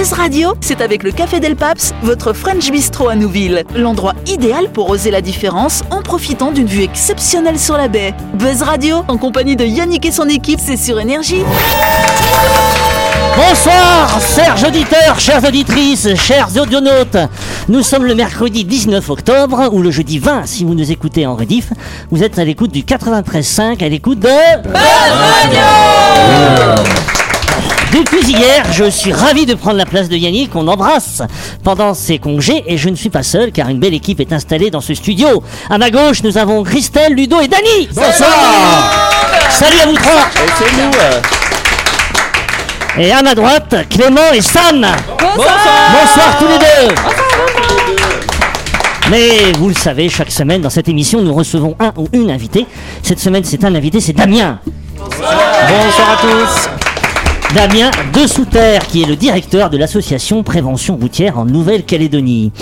Buzz Radio, c'est avec le Café Del Paps, votre French Bistro à Nouville. L'endroit idéal pour oser la différence en profitant d'une vue exceptionnelle sur la baie. Buzz Radio, en compagnie de Yannick et son équipe, c'est sur Énergie. Bonsoir, chers auditeurs, chères auditrices, chers audionautes. Nous sommes le mercredi 19 octobre ou le jeudi 20 si vous nous écoutez en rediff. Vous êtes à l'écoute du 93.5, à l'écoute de... Depuis hier, je suis ravi de prendre la place de Yannick, qu'on embrasse pendant ses congés, et je ne suis pas seul car une belle équipe est installée dans ce studio. À ma gauche, nous avons Christelle, Ludo et Dany. Bonsoir. Salut à vous trois. Et à ma droite, Clément et Sam. Bonsoir tous les deux. Mais vous le savez, chaque semaine dans cette émission, nous recevons un ou une invitée. Cette semaine, c'est un invité, c'est Damien. Bonsoir à tous. Damien de qui est le directeur de l'association Prévention routière en Nouvelle-Calédonie.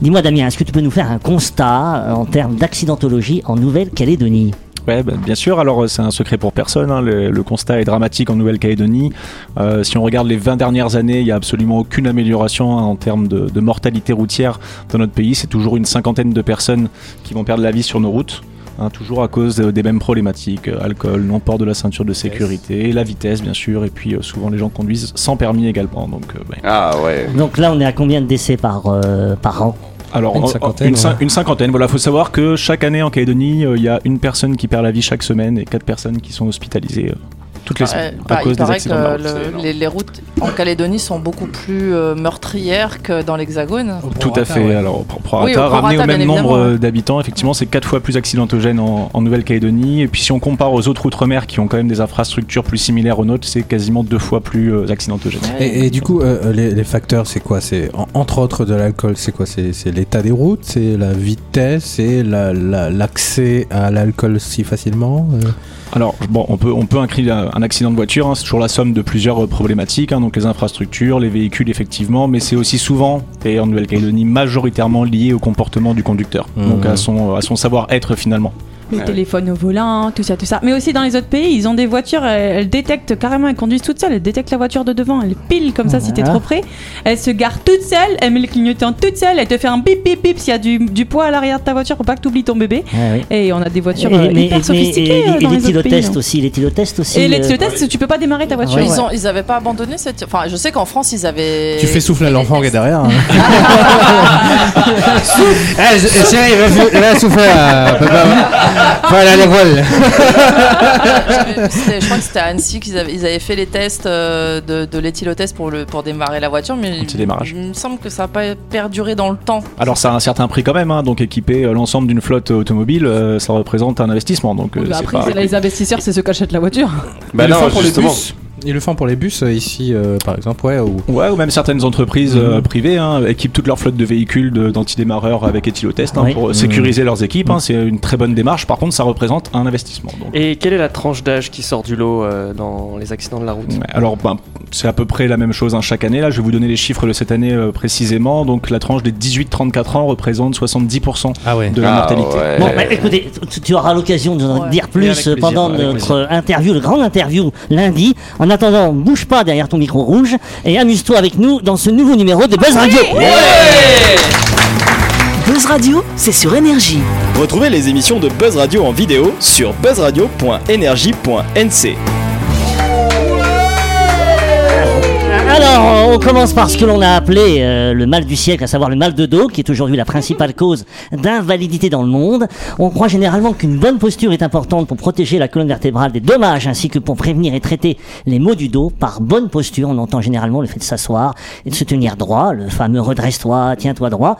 Dis-moi Damien, est-ce que tu peux nous faire un constat euh, en termes d'accidentologie en Nouvelle-Calédonie? Ouais, bah, bien sûr. Alors, euh, c'est un secret pour personne. hein. Le, constat est dramatique en Nouvelle-Calédonie. Euh, si on regarde les 20 dernières années, il n'y a absolument aucune amélioration hein, en termes de mortalité routière dans notre pays. C'est toujours une cinquantaine de personnes qui vont perdre la vie sur nos routes. Hein, toujours à cause euh, des mêmes problématiques, euh, alcool, non-port de la ceinture de sécurité, la vitesse bien sûr, et puis euh, souvent les gens conduisent sans permis également. Donc, euh, ouais. Ah ouais. Donc là, on est à combien de décès par, euh, par an? Alors, Une cinquantaine, une, cin- ouais. une cinquantaine. Voilà, faut savoir que chaque année en Calédonie, euh, il y a une personne qui perd la vie chaque semaine et quatre personnes qui sont hospitalisées euh, toutes les semaines bah, à cause il des paraît accidents de la que route. le- les, les routes en Calédonie sont beaucoup plus euh, meurtrières que dans l'Hexagone. Tout à fait. Alors, pour, pour Oui, Rata, au prorata, ramener au bien même nombre d'habitants, effectivement, c'est quatre fois plus accidentogène en, en Nouvelle-Calédonie. Et puis, si on compare aux autres outre-mer qui ont quand même des infrastructures plus similaires aux nôtres, c'est quasiment deux fois plus euh, accidentogène. Et, et du coup, euh, les, les facteurs, c'est quoi? C'est en- entre autres de l'alcool, c'est quoi? C'est l'état des routes, c'est la vitesse, c'est la- la- l'accès à l'alcool si facilement. euh? Alors, bon, on peut, on peut inclure un un accident de voiture, hein, c'est toujours la somme de plusieurs euh, problématiques, hein, donc les infrastructures, les véhicules, effectivement, mais c'est aussi souvent, et en Nouvelle-Calédonie, majoritairement lié au comportement du conducteur, donc Mhm. à son, à son savoir-être finalement. Le Ouais. téléphone au volant, tout ça, tout ça. Mais aussi dans les autres pays, ils ont des voitures, elles, elles détectent carrément, elles conduisent toutes seules, elles détectent la voiture de devant, elles pile comme ça si t'es trop près. Elles se garent toutes seules, elles mettent le clignotant toutes seules, elles te font un bip bip bip s'il y a du, du poids à l'arrière de ta voiture pour pas que t'oublies ton bébé. Ah oui. Et on a des voitures Et- euh, mais- hyper mais- sophistiquées et- euh, et dans les les autres pays. hein. aussi, les télotests aussi. Et les euh, télotests, tu peux pas démarrer ta voiture. Ouais, Ils, ont, ils avaient pas abandonné cette. Enfin, je sais qu'en France, ils avaient. Tu fais souffler l'enfant qui est derrière. hein. Eh, je- chérie, va, sou- va souffler. euh, papa. Faut aller à l'école. J'avais vu, c'était- je crois que c'était à Annecy qu'ils avaient, ils avaient fait les tests euh, de, de l'éthylotest pour, le, pour démarrer la voiture, mais il me semble que ça n'a pas perduré dans le temps. Alors ça a un certain prix quand même, hein, donc équiper euh, l'ensemble d'une flotte automobile, euh, ça représente un investissement. Donc euh, Bah, Après, pas- les investisseurs, c'est ceux qui achètent la voiture. Bah non, les justement. bus. Ils le font pour les bus euh, ici, euh, par exemple, ouais. Ou... Ouais, ou même certaines entreprises euh, Mhm. privées hein, équipent toute leur flotte de véhicules d'antidémarreurs avec éthylotest hein, Oui. pour Mhm. sécuriser leurs équipes. hein, c'est une très bonne démarche. Par contre, ça représente un investissement. donc. Et quelle est la tranche d'âge qui sort du lot euh, dans les accidents de la route? Ouais, Alors, ben, c'est à peu près la même chose hein, chaque année. Là, je vais vous donner les chiffres de cette année euh, précisément. Donc, la tranche des 18-34 ans représente 70% Ah ouais. de la Ah mortalité. ouais. Bon, bah, écoutez, tu, tu auras l'occasion de dire plus plaisir, pendant notre interview, le grand interview lundi. En attendant, bouge pas derrière ton micro rouge et amuse-toi avec nous dans ce nouveau numéro de Buzz Radio. Buzz Radio, c'est sur Énergie. Retrouvez les émissions de Buzz Radio en vidéo sur buzzradio.energie.nc. Alors, on commence par ce que l'on a appelé euh, le mal du siècle, à savoir le mal de dos, qui est aujourd'hui la principale cause d'invalidité dans le monde. On croit généralement qu'une bonne posture est importante pour protéger la colonne vertébrale des dommages, ainsi que pour prévenir et traiter les maux du dos. Par bonne posture, on entend généralement le fait de s'asseoir et de se tenir droit, le fameux redresse-toi, tiens-toi droit,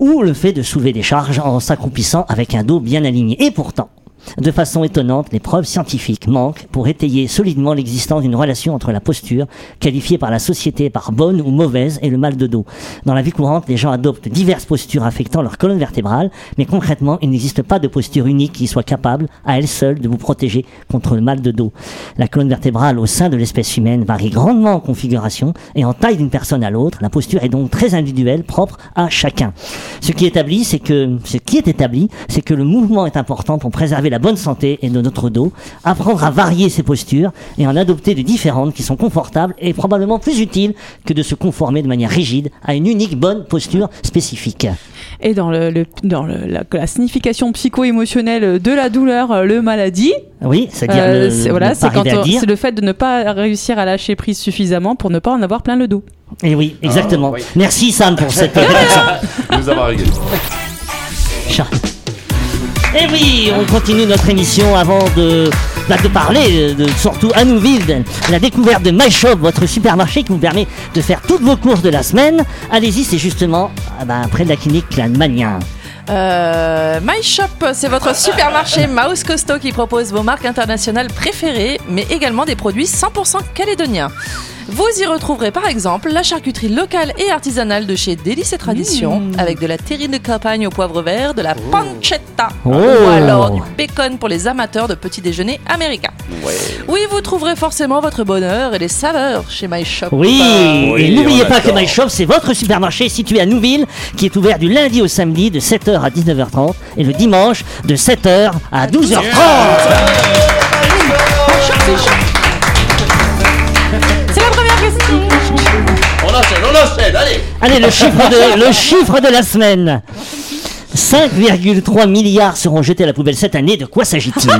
ou le fait de soulever des charges en s'accroupissant avec un dos bien aligné. Et pourtant, de façon étonnante, les preuves scientifiques manquent pour étayer solidement l'existence d'une relation entre la posture, qualifiée par la société par bonne ou mauvaise, et le mal de dos. Dans la vie courante, les gens adoptent diverses postures affectant leur colonne vertébrale, mais concrètement, il n'existe pas de posture unique qui soit capable, à elle seule, de vous protéger contre le mal de dos. La colonne vertébrale au sein de l'espèce humaine varie grandement en configuration et en taille d'une personne à l'autre. La posture est donc très individuelle, propre à chacun. Ce qui est établi, c'est que, ce est établi, c'est que le mouvement est important pour préserver la bonne santé et de notre dos, apprendre à varier ses postures et en adopter de différentes qui sont confortables et probablement plus utiles que de se conformer de manière rigide à une unique bonne posture spécifique. Et dans, le, le- dans le- la, la signification psycho-émotionnelle de la douleur, euh, le maladie, Oui, c'est-à-dire euh, le- c'est voilà, le fait de ne pas réussir à lâcher prise suffisamment pour ne pas en avoir plein le dos. Et oui, exactement. oui. Merci Sam pour cette réflexion. Nous. Et oui, on continue notre émission avant de, bah, de parler de, surtout à Nouville, la découverte de MyShop, votre supermarché qui vous permet de faire toutes vos courses de la semaine. Allez-y, c'est justement ah bah, près de la clinique Clanmania. Euh, My Shop, c'est votre supermarché Mouse Costaud qui propose vos marques internationales préférées, mais également des produits 100% calédoniens. Vous y retrouverez par exemple la charcuterie locale et artisanale de chez Délices et Traditions, avec de la terrine de campagne au poivre vert, de la pancetta, Oh. ou alors du bacon pour les amateurs de petits déjeuners américains. Oui, vous trouverez forcément votre bonheur et les saveurs chez My Shop. Oui, Oui, et n'oubliez pas que adore. MyShop, c'est votre supermarché situé à Nouville, qui est ouvert du lundi au samedi de 7h à 19h30 et le dimanche de 7h à 12h30. C'est allez le chiffre de, le chiffre de la semaine. 5,3 milliards seront jetés à la poubelle cette année. De quoi s'agit-il?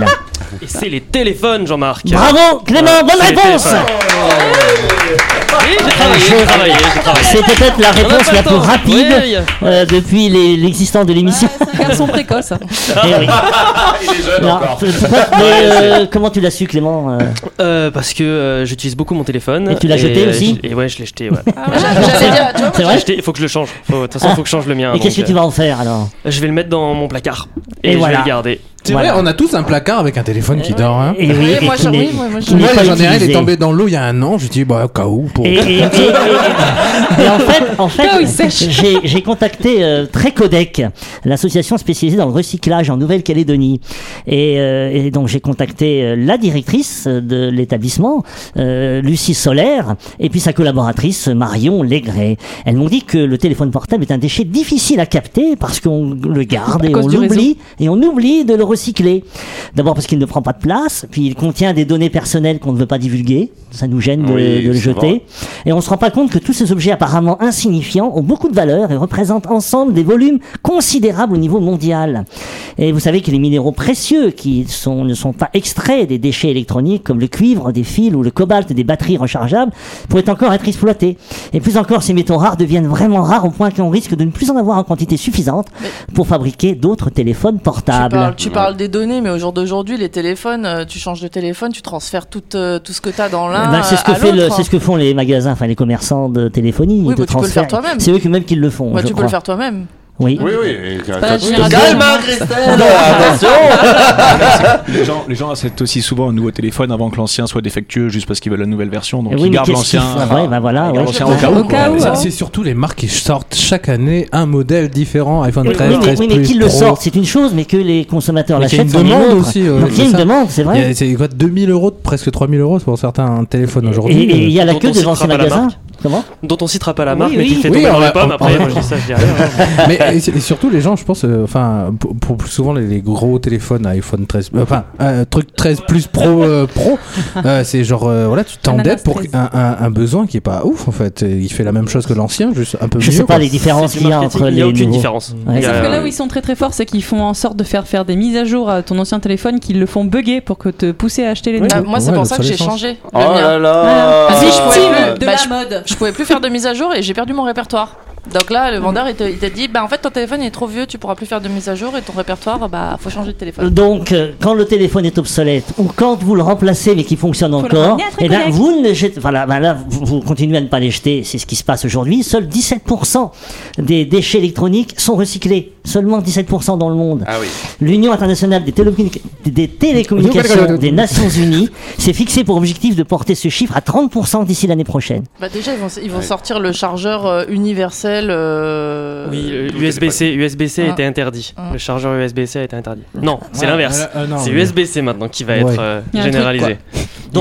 Et c'est les téléphones, Jean-Marc. Bravo, Clément, bonne réponse. Oui, j'ai travaillé, j'ai travaillé, j'ai travaillé. C'est peut-être la On a réponse la plus rapide euh, depuis les- l'existence de l'émission. C'est un garçon précoce. Eh oui. Il est jeune encore. mais, euh, comment tu l'as su, Clément euh Euh, parce que euh, j'utilise beaucoup mon téléphone. Et tu l'as jeté euh, aussi Et ouais, je l'ai jeté, ouais. J'allais dire, tu vois, C'est vrai Il faut que je le change. Faut- De toute façon, il faut que je change le mien. Et qu'est-ce que tu vas en faire alors Je vais le mettre dans mon placard. Et Et, je voilà. vais le garder. C'est Voilà. vrai, on a tous un placard avec un téléphone qui dort. Hein. Et oui, Oui, et moi, j'en- ai un, il est tombé dans l'eau il y a un an. Je dis, bah, au cas où. Pour... Et, et- et- et- et en fait, en fait j'ai j'ai contacté euh, Trécodec, l'association spécialisée dans le recyclage en Nouvelle-Calédonie. Et, euh, et donc j'ai contacté euh, la directrice de l'établissement, euh, Lucie Solaire, et puis sa collaboratrice Marion Légré. Elles m'ont dit que le téléphone portable est un déchet difficile à capter parce qu'on le garde et on l'oublie et on oublie de le recycler. D'abord parce qu'il ne prend pas de place, puis il contient des données personnelles qu'on ne veut pas divulguer. Ça nous gêne de, Oui, de le jeter. vrai. Et on se rend pas compte que tous ces objets apparemment insignifiants ont beaucoup de valeur et représentent ensemble des volumes considérables au niveau mondial. Et vous savez que les minéraux précieux qui sont, ne sont pas extraits des déchets électroniques comme le cuivre, des fils ou le cobalt des batteries rechargeables pourraient encore être exploités. Et plus encore, ces métaux rares deviennent vraiment rares au point qu'on risque de ne plus en avoir en quantité suffisante pour fabriquer d'autres téléphones Tu portables. parles, tu parles des données, mais au jour d'aujourd'hui, les téléphones, euh, tu changes de téléphone, tu transfères tout, euh, tout ce que tu as dans l'un. Ben, c'est ce que à fait le- ce que font les magasins, enfin les commerçants de téléphonie. Oui, de bah, tu peux le faire toi-même. C'est eux qui même qui le font. Ouais, je tu peux crois. le faire toi-même. Oui. Oui, oui. Calme, Christelle Attention Les gens, les gens achètent aussi souvent un nouveau téléphone avant que l'ancien soit défectueux, juste parce qu'ils veulent la nouvelle version. Donc oui, ils gardent l'ancien. font Ouais, bah voilà. Ouais. au cas où. C'est- hein. C'est surtout les marques qui sortent chaque année un modèle différent. iPhone Oui, 13, oui, mais, 13 oui, mais Plus, qu'ils le sortent, c'est une chose, mais que les consommateurs Mais qu'il y a l'achètent, une demande aussi, Donc il y a c'est une demande, c'est Il y vrai. a- C'est quoi 2000 euros, presque 3000 euros pour certains un téléphone Et aujourd'hui. et il y a la queue devant ces magasins. Comment Dont on citera pas la Oui, marque, mais oui. qui fait Oui, tomber dans les pommes. Après, on- moi je dis ça, je dis rien. mais et, et surtout les gens, je pense, euh, enfin pour, pour plus souvent les, les gros téléphones iPhone 13, euh, enfin un truc 13 plus Pro euh, Pro, euh, c'est genre euh, voilà tu t'endettes pour 13. un, un, un besoin qui est pas ouf en fait. Il fait la même chose que l'ancien, juste un peu Je mieux. sais pas quoi. les différences qu'il y a entre Il les n'y a aucune nouveaux. différence. Ouais. Il Sauf que là où ils sont très très forts, c'est qu'ils font en sorte de faire faire des mises à jour à ton ancien téléphone, qu'ils le font bugger pour que te pousser à acheter les Ah, nouveaux. moi, c'est pour ça que j'ai changé. Oh le mien. là là que je Victime plus- de bah, la je- mode. Je pouvais plus faire de mise à jour et j'ai perdu mon répertoire. Donc là, le vendeur il t'a dit bah en fait ton téléphone il est trop vieux, tu pourras plus faire de mise à jour et ton répertoire bah faut changer de téléphone. Donc, euh, quand le téléphone est obsolète ou quand vous le remplacez mais qui fonctionne encore, et ben Trécodec. vous ne le jetez. Voilà, ben là vous, vous continuez à ne pas les jeter. C'est ce qui se passe aujourd'hui. Seuls 17% des déchets électroniques sont recyclés. Seulement 17% dans le monde. Ah oui. L'Union internationale des, télécommuni- des télécommunications des Nations Unies s'est fixé pour objectif de porter ce chiffre à 30% d'ici l'année prochaine. Bah déjà ils vont, ils vont Ouais. sortir le chargeur euh, universel. euh, Oui, euh, USB-C, USB-C a Ah. été interdit. Ah. Le chargeur USB-C a été interdit. Non, c'est Ouais, l'inverse. euh, euh, non, C'est mais- USB-C maintenant qui va Ouais. être euh, truc,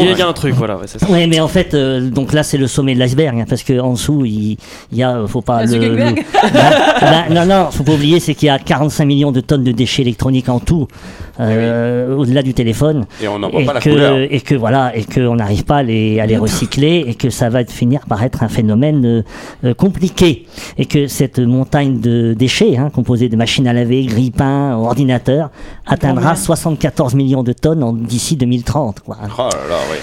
Il y a- un truc, voilà, ouais, c'est ça. Oui, mais en fait, euh, donc là, c'est le sommet de l'iceberg, hein, parce que en dessous, il, il y a, euh, faut pas La le, Bah, bah, non, non, faut pas oublier, c'est qu'il y a 45 millions de tonnes de déchets électroniques en tout, euh, au-delà du téléphone. Et on n'en voit et pas la que, couleur. Et que voilà, et qu'on n'arrive pas à les, à les recycler, et que ça va finir par être un phénomène euh, euh, compliqué, et que cette montagne de déchets, hein, composée de machines à laver, grille-pains, ordinateurs, atteindra 74 millions de tonnes en- d'ici 2030. Quoi. Oh là là, oui.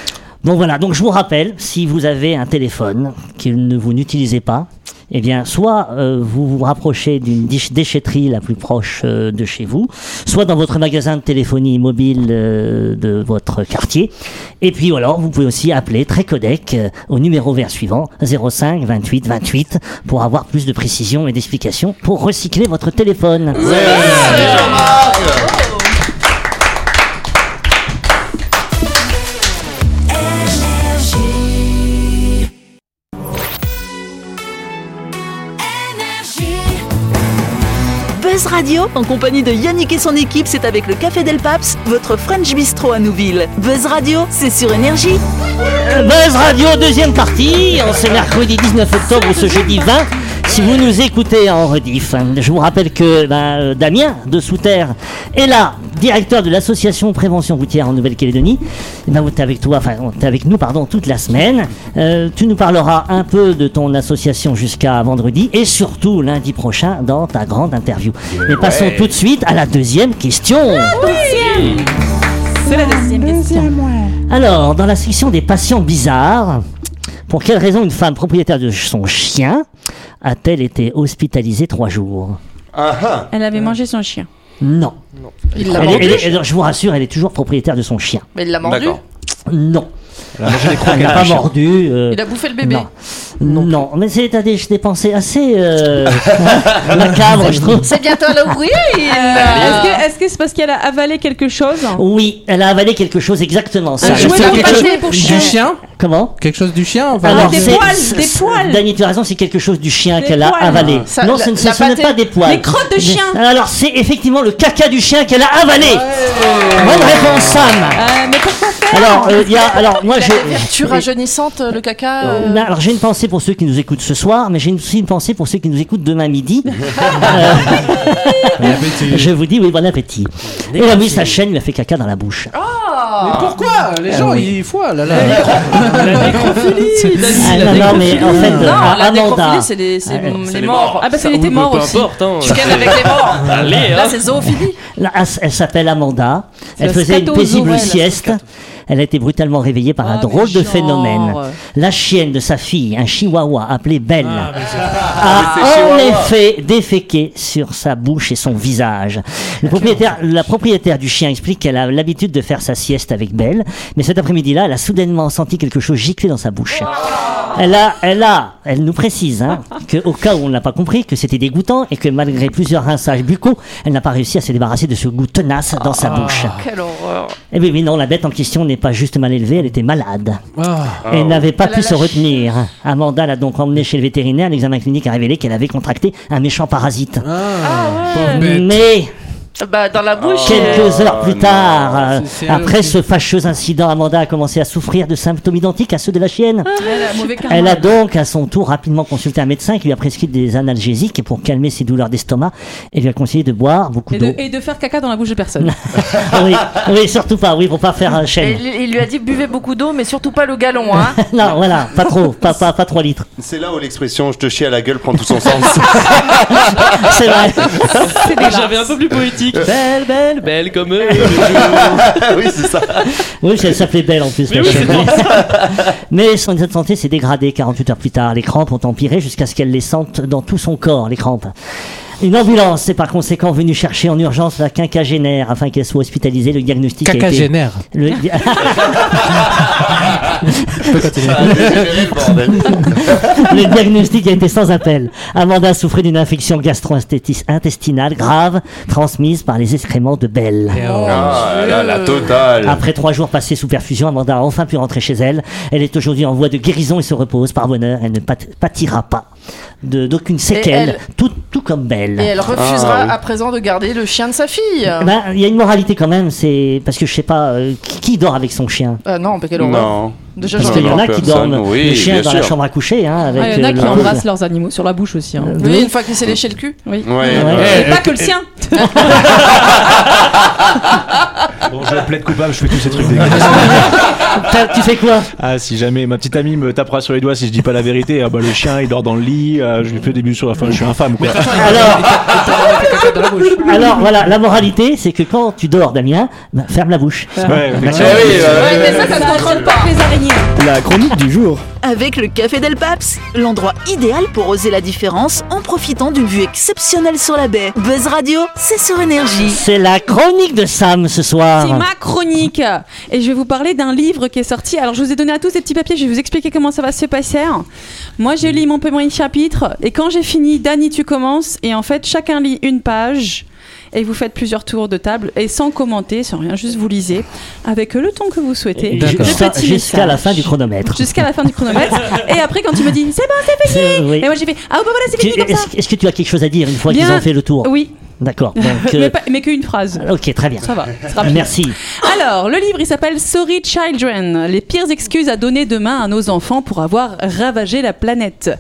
Donc voilà, donc je vous rappelle, si vous avez un téléphone que ne vous n'utilisez pas, eh bien, soit euh, vous vous rapprochez d'une déch- déchetterie la plus proche euh, de chez vous, soit dans votre magasin de téléphonie mobile euh, de votre quartier. Et puis alors, vous pouvez aussi appeler Trécodec euh, au numéro vert suivant 05 28 28 pour avoir plus de précision et d'explications pour recycler votre téléphone. Buzz Radio, en compagnie de Yannick et son équipe, c'est avec le Café Del Paps, votre French Bistro à Nouville. Buzz Radio, c'est sur Énergie. Buzz Radio, deuxième partie, en ce mercredi 19 octobre ou ce jeudi 20. Si vous nous écoutez en rediff, je vous rappelle que ben, euh, Damien de Souterre est là, directeur de l'association Prévention routière en Nouvelle-Calédonie. Eh Ben, tu es avec toi, enfin, t'es avec nous, pardon, toute la semaine. Euh, tu nous parleras un peu de ton association jusqu'à vendredi et surtout lundi prochain dans ta grande interview. Mais passons tout de suite à la deuxième question. C'est la deuxième question. Alors, dans la section des patients bizarres, pour quelle raison une femme propriétaire de son chien a-t-elle été hospitalisée trois jours Ah ah. Elle avait mangé son chien. Non. Il l'a Elle est- mordu. elle est- elle- je vous rassure, elle est toujours propriétaire de son chien. Mais il l'a mordu. Non. Elle a mangé des Elle croquettes n'a pas chien. mordu. euh, Il a bouffé le bébé. non. Non, mais c'est des, des pensées assez euh, macabres, je trouve. C'est bientôt Halloween. Est-ce que est-ce que c'est parce qu'elle a avalé quelque chose Oui, elle a avalé quelque chose exactement. Ça. Un jouet C'est pour pour Du chien. Comment Quelque chose du chien enfin, Alors, Alors, des c'est- poils, des poils. Dany, tu as raison, c'est quelque chose du chien qu'elle a avalé. Ça, non, la- ce ce n'est pas des poils. Les crottes de chien. Alors, c'est effectivement le caca du chien qu'elle a avalé. Bonne réponse, Sam. Euh, mais pourquoi faire Alors, euh, il y a, alors moi, j'ai. rajeunissante, le caca. euh, Non, alors j'ai une pensée pour ceux qui nous écoutent ce soir, mais j'ai aussi une pensée pour ceux qui nous écoutent demain midi. Euh, je vous dis oui, bon appétit. Et là, oui, sa chaîne lui a fait caca dans la bouche. Mais pourquoi Les gens, oui. ils font là là. Ah, non, non, mais en fait, Non, euh, la Amanda. nécrophilie, c'est les, c'est Ah, les les morts. Ah bah c'est Oui, peu aussi. importe, hein. Tu gagnes avec les morts. Allez, Là, hein. c'est zoophilie. Là, elle, elle s'appelle Amanda. Elle la faisait une scatozorelle, paisible la sieste. Elle a été brutalement réveillée par un Oh, drôle de mais phénomène. La chienne de sa fille, un chihuahua appelé Belle, Ah, a en effet déféqué sur sa bouche et son visage. Le propriétaire, la propriétaire du chien explique qu'elle a l'habitude de faire sa sieste avec Belle, mais cet après-midi-là, elle a soudainement senti quelque chose gicler dans sa bouche. Elle a, elle a, elle nous précise, hein, que au cas où on n'a pas compris, que c'était dégoûtant et que malgré plusieurs rinçages buccaux, elle n'a pas réussi à se débarrasser de ce goût tenace dans sa bouche. Quelle horreur. Eh bien, oui, non, la bête en question n'est pas juste mal élevée, elle était malade. Ah. Elle n'avait pas Elle pu se retenir. Amanda l'a donc emmenée chez le vétérinaire. L'examen clinique a révélé qu'elle avait contracté un méchant parasite. Bête. Mais Bah, dans la bouche. quelques euh, heures plus tard, euh, C'est sérieux, après c'est- ce fâcheux incident, Amanda a commencé à souffrir de symptômes identiques à ceux de la chienne. Elle a mauvais karma. Elle a donc à son tour rapidement consulté un médecin qui lui a prescrit des analgésiques pour calmer ses douleurs d'estomac et lui a conseillé de boire beaucoup et de, d'eau. et de faire caca dans la bouche de personne. oui, oui, surtout pas, oui, pour pas faire un et il, il lui a dit buvez beaucoup d'eau, mais surtout pas le galon, hein. Non, voilà, pas trop, pas, pas, pas 3 litres. C'est là où l'expression je te chie à la gueule prend tout son sens. C'est vrai. J'avais un peu plus poétique. Belle, belle, belle comme eux. oui, c'est ça. Oui, elle s'appelait Belle en plus. Mais oui, Mais son état de santé s'est dégradé 48 heures plus tard. Les crampes ont empiré jusqu'à ce qu'elle les sente dans tout son corps, les crampes. Une ambulance est par conséquent venue chercher en urgence la quinquagénaire afin qu'elle soit hospitalisée. Le diagnostic a été... Le... Diagnostic a été sans appel. Amanda souffrait d'une infection gastro-intestinale grave transmise par les excréments de Belle. Ah là, la totale. Après trois jours passés sous perfusion, Amanda a enfin pu rentrer chez elle. Elle est aujourd'hui en voie de guérison et se repose. Par bonheur, elle ne pâtira pas d'aucune séquelle, tout, tout comme Belle. Et elle refusera Ah, oui. à présent de garder le chien de sa fille. Ben, il y a une moralité quand même, c'est parce que je sais pas euh, qui, qui dort avec son chien? Ah non, quelle. Non. Déjà, Parce qu'il y en a qui dorment oui, le chien dans la chambre à coucher, hein, avec. Ah, Il y en euh, a qui le- embrassent leurs animaux sur la bouche aussi. hein. Oui, une fois qu'il s'est léché le cul. Oui. Ouais. Ouais. Et pas que le sien. Bon, je plaide coupable, je fais tous ces trucs dégueulasses. Tu fais quoi Ah, si jamais ma petite amie me tapera sur les doigts si je dis pas la vérité, ah bah le chien il dort dans le lit, euh, je lui fais des bulles sur la fin, je suis infâme quoi. Alors, alors voilà, la moralité, c'est que quand tu dors, Damien, ben, ferme la bouche. Ouais, effectivement. Eh oui, euh, Ouais, mais ça, ça se contrôle pas. Les araignées. La chronique du jour. Avec le Café Del Paps, l'endroit idéal pour oser la différence en profitant d'une vue exceptionnelle sur la baie. Buzz Radio, c'est sur énergie. C'est la chronique de Sam ce soir. C'est ma chronique et je vais vous parler d'un livre qui est sorti. Alors je vous ai donné à tous ces petits papiers, je vais vous expliquer comment ça va se passer. Moi j'ai lu mon premier chapitre et quand j'ai fini, Dani tu commences et en fait chacun lit une page et vous faites plusieurs tours de table et sans commenter, sans rien, juste vous lisez avec le ton que vous souhaitez. Jusqu'à la fin du chronomètre. Jusqu'à la fin du chronomètre. et après quand tu me dis c'est bon c'est fini oui. et moi j'ai fait ah bah voilà c'est fini comme ça. Est-ce que tu as quelque chose à dire une fois qu'ils ont fait le tour? Oui, D'accord. Donc, euh, mais, pas- mais qu'une phrase. ok, très bien. Ça va. Merci. Alors, le livre, il s'appelle Sorry Children, les pires excuses à donner demain à nos enfants pour avoir ravagé la planète.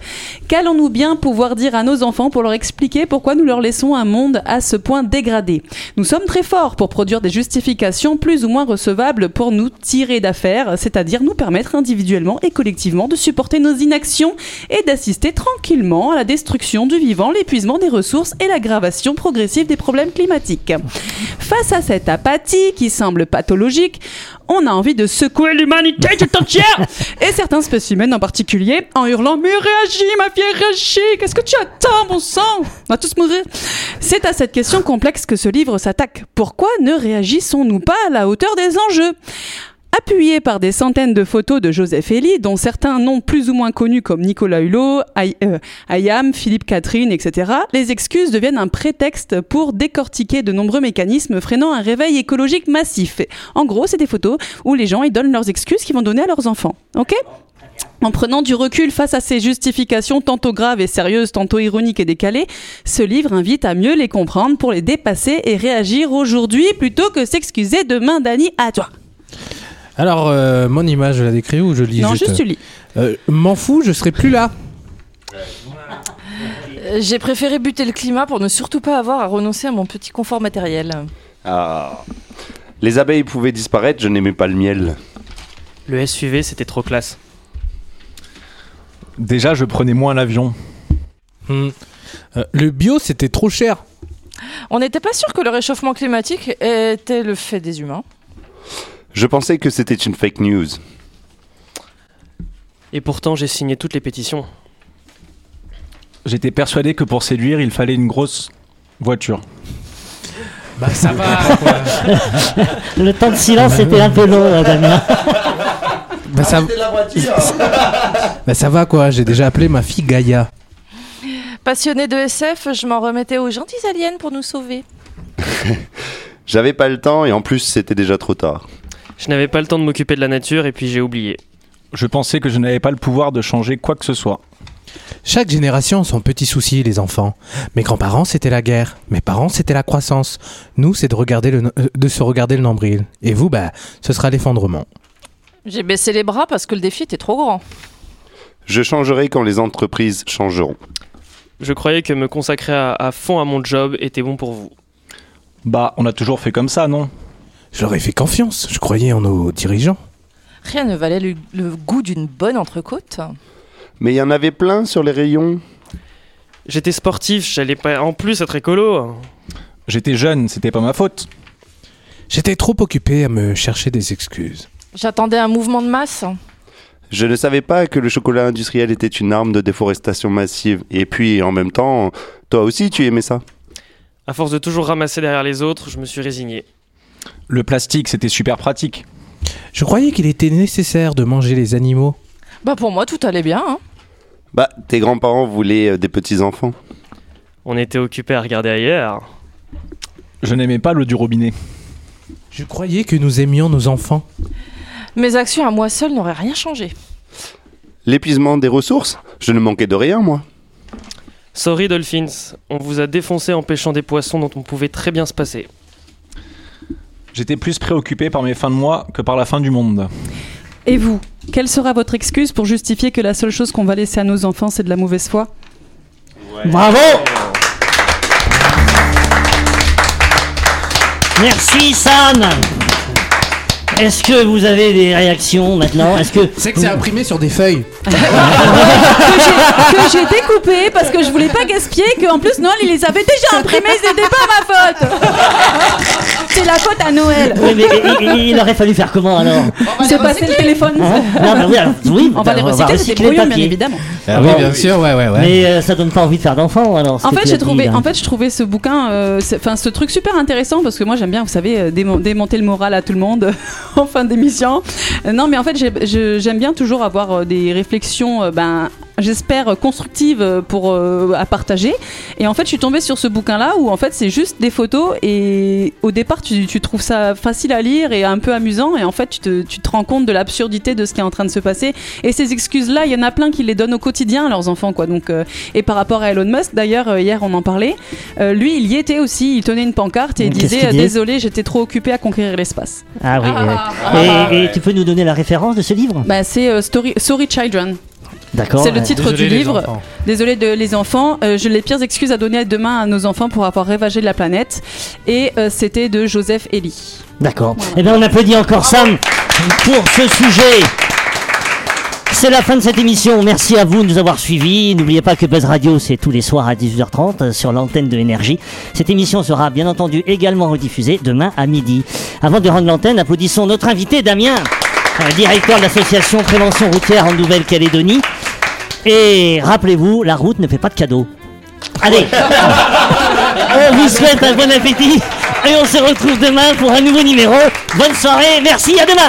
Qu'allons-nous bien pouvoir dire à nos enfants pour leur expliquer pourquoi nous leur laissons un monde à ce point dégradé? Nous sommes très forts pour produire des justifications plus ou moins recevables pour nous tirer d'affaire, c'est-à-dire nous permettre individuellement et collectivement de supporter nos inactions et d'assister tranquillement à la destruction du vivant, l'épuisement des ressources et l'aggravation progressive des problèmes climatiques. Face à cette apathie qui semble pathologique, on a envie de secouer l'humanité tout entière et certains spécimens en particulier en hurlant Mais réagis, ma vieille, réagis Qu'est-ce que tu attends, bon sang? On va tous mourir C'est à cette question complexe que ce livre s'attaque. Pourquoi ne réagissons-nous pas à la hauteur des enjeux? Appuyé par des centaines de photos de Joseph Elie, dont certains noms plus ou moins connus comme Nicolas Hulot, euh, Ayam, Philippe Catherine, etc., les excuses deviennent un prétexte pour décortiquer de nombreux mécanismes freinant un réveil écologique massif. En gros, c'est des photos où les gens ils donnent leurs excuses qu'ils vont donner à leurs enfants. Ok? En prenant du recul face à ces justifications tantôt graves et sérieuses, tantôt ironiques et décalées, ce livre invite à mieux les comprendre pour les dépasser et réagir aujourd'hui plutôt que s'excuser demain, Dani, à toi. Alors, euh, mon image, je la décris ou je lis Non, juste juste tu lis. Euh, M'en fous, je serai plus là. Euh, J'ai préféré buter le climat pour ne surtout pas avoir à renoncer à mon petit confort matériel. Ah. Les abeilles pouvaient disparaître, je n'aimais pas le miel. Le SUV, c'était trop classe. Déjà, je prenais moins l'avion. Hmm. Euh, le bio, c'était trop cher. On n'était pas sûr que le réchauffement climatique était le fait des humains. Je pensais que c'était une fake news. Et pourtant, j'ai signé toutes les pétitions. J'étais persuadé que pour séduire, il fallait une grosse voiture. Bah, ça va. Le temps de silence était un peu long, euh, Damien. bah, ça... bah, ça va quoi, j'ai déjà appelé ma fille Gaïa. Passionné de SF, je m'en remettais aux gentilles aliens pour nous sauver. J'avais pas le temps et en plus c'était déjà trop tard. Je n'avais pas le temps de m'occuper de la nature et puis j'ai oublié. Je pensais que je n'avais pas le pouvoir de changer quoi que ce soit. Chaque génération a son petit souci, les enfants. Mes grands-parents, c'était la guerre. Mes parents, c'était la croissance. Nous, c'est de, regarder le, no- euh, de se regarder le nombril. Et vous, bah, ce sera l'effondrement. J'ai baissé les bras parce que le défi était trop grand. Je changerai quand les entreprises changeront. Je croyais que me consacrer à, à fond à mon job était bon pour vous. Bah, on a toujours fait comme ça, non? Je leur ai fait confiance. Je croyais en nos dirigeants. Rien ne valait le, le goût d'une bonne entrecôte. Mais il y en avait plein sur les rayons. J'étais sportif, j'allais pas en plus être écolo. J'étais jeune, c'était pas ma faute. J'étais trop occupé à me chercher des excuses. J'attendais un mouvement de masse. Je ne savais pas que le chocolat industriel était une arme de déforestation massive. Et puis en même temps, toi aussi tu aimais ça. À force de toujours ramasser derrière les autres, je me suis résigné. Le plastique, c'était super pratique. Je croyais qu'il était nécessaire de manger les animaux. Bah pour moi tout allait bien. hein. Bah, tes grands-parents voulaient euh, des petits-enfants. On était occupés à regarder ailleurs. Je n'aimais pas l'eau du robinet. Je croyais que nous aimions nos enfants. Mes actions à moi seule n'auraient rien changé. L'épuisement des ressources Je ne manquais de rien, moi. Sorry Dolphins, on vous a défoncé en pêchant des poissons dont on pouvait très bien se passer. J'étais plus préoccupé par mes fins de mois que par la fin du monde. Et vous, quelle sera votre excuse pour justifier que la seule chose qu'on va laisser à nos enfants, c'est de la mauvaise foi? Bravo Merci Sam Est-ce que vous avez des réactions maintenant? Est-ce que C'est que c'est imprimé sur des feuilles. que j'ai découpé parce que je voulais pas gaspiller, que en plus Noël il les avait déjà imprimés, c'était pas ma faute. À Noël. Oui, mais il, aurait fallu faire comment alors C'est passé le téléphone. Hein Non, mais oui, alors, oui, On va les recycler, c'est des brouillons bien évidemment. Ah oui, bien sûr, ouais, ouais, ouais. Mais euh, ça donne pas envie de faire d'enfant alors. En fait, j'ai trouvé, en fait, je trouvais ce bouquin, euh, c'est- enfin, ce truc super intéressant parce que moi, j'aime bien, vous savez, euh, démon- démonter le moral à tout le monde en fin d'émission. Euh, non, mais en fait, j'ai- je- j'aime bien toujours avoir euh, des réflexions, euh, ben, j'espère euh, constructives euh, pour euh, à partager. Et en fait, je suis tombée sur ce bouquin-là où en fait, c'est juste des photos et au départ, tu, tu trouves ça facile à lire et un peu amusant et en fait, tu te, tu te rends compte de l'absurdité de ce qui est en train de se passer. Et ces excuses-là, il y en a plein qui les donnent au quotidien à leurs enfants, quoi. Donc, euh, et par rapport à Elon Musk, d'ailleurs, hier on en parlait, euh, lui, il y était aussi, il tenait une pancarte et il disait disait Désolé, j'étais trop occupé à conquérir l'espace. Ah oui. Ah. euh, et, et tu peux nous donner la référence de ce livre? Bah, c'est euh, Story, Sorry Children. D'accord. C'est le titre du livre. Désolé de les enfants. Euh, J'ai les pires excuses à donner demain à nos enfants pour avoir ravagé la planète. Et euh, c'était de Joseph Eli. D'accord. Eh bien, on applaudit encore Sam pour ce sujet. C'est la fin de cette émission. Merci à vous de nous avoir suivis. N'oubliez pas que Buzz Radio, c'est tous les soirs à 18h30 euh, sur l'antenne de Énergie. Cette émission sera bien entendu également rediffusée demain à midi. Avant de rendre l'antenne, applaudissons notre invité Damien, euh, directeur de l'association Prévention routière en Nouvelle-Calédonie. Et rappelez-vous, la route ne fait pas de cadeaux. Allez, on vous souhaite un bon appétit et on se retrouve demain pour un nouveau numéro. Bonne soirée, merci, à demain.